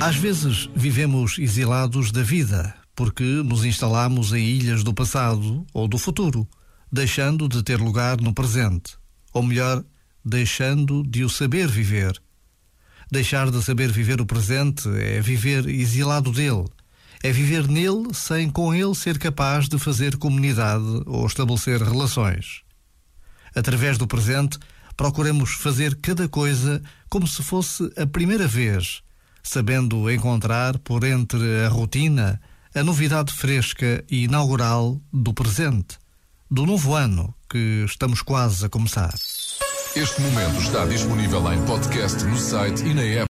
Às vezes vivemos exilados da vida porque nos instalamos em ilhas do passado ou do futuro, deixando de ter lugar no presente, ou melhor, deixando de o saber viver. Deixar de saber viver o presente é viver exilado dele, é viver nele sem com ele ser capaz de fazer comunidade ou estabelecer relações. Através do presente, procuremos fazer cada coisa como se fosse a primeira vez sabendo encontrar por entre a rotina a novidade fresca e inaugural do presente, do novo ano que estamos quase a começar. Este momento está disponível em podcast no site e na app.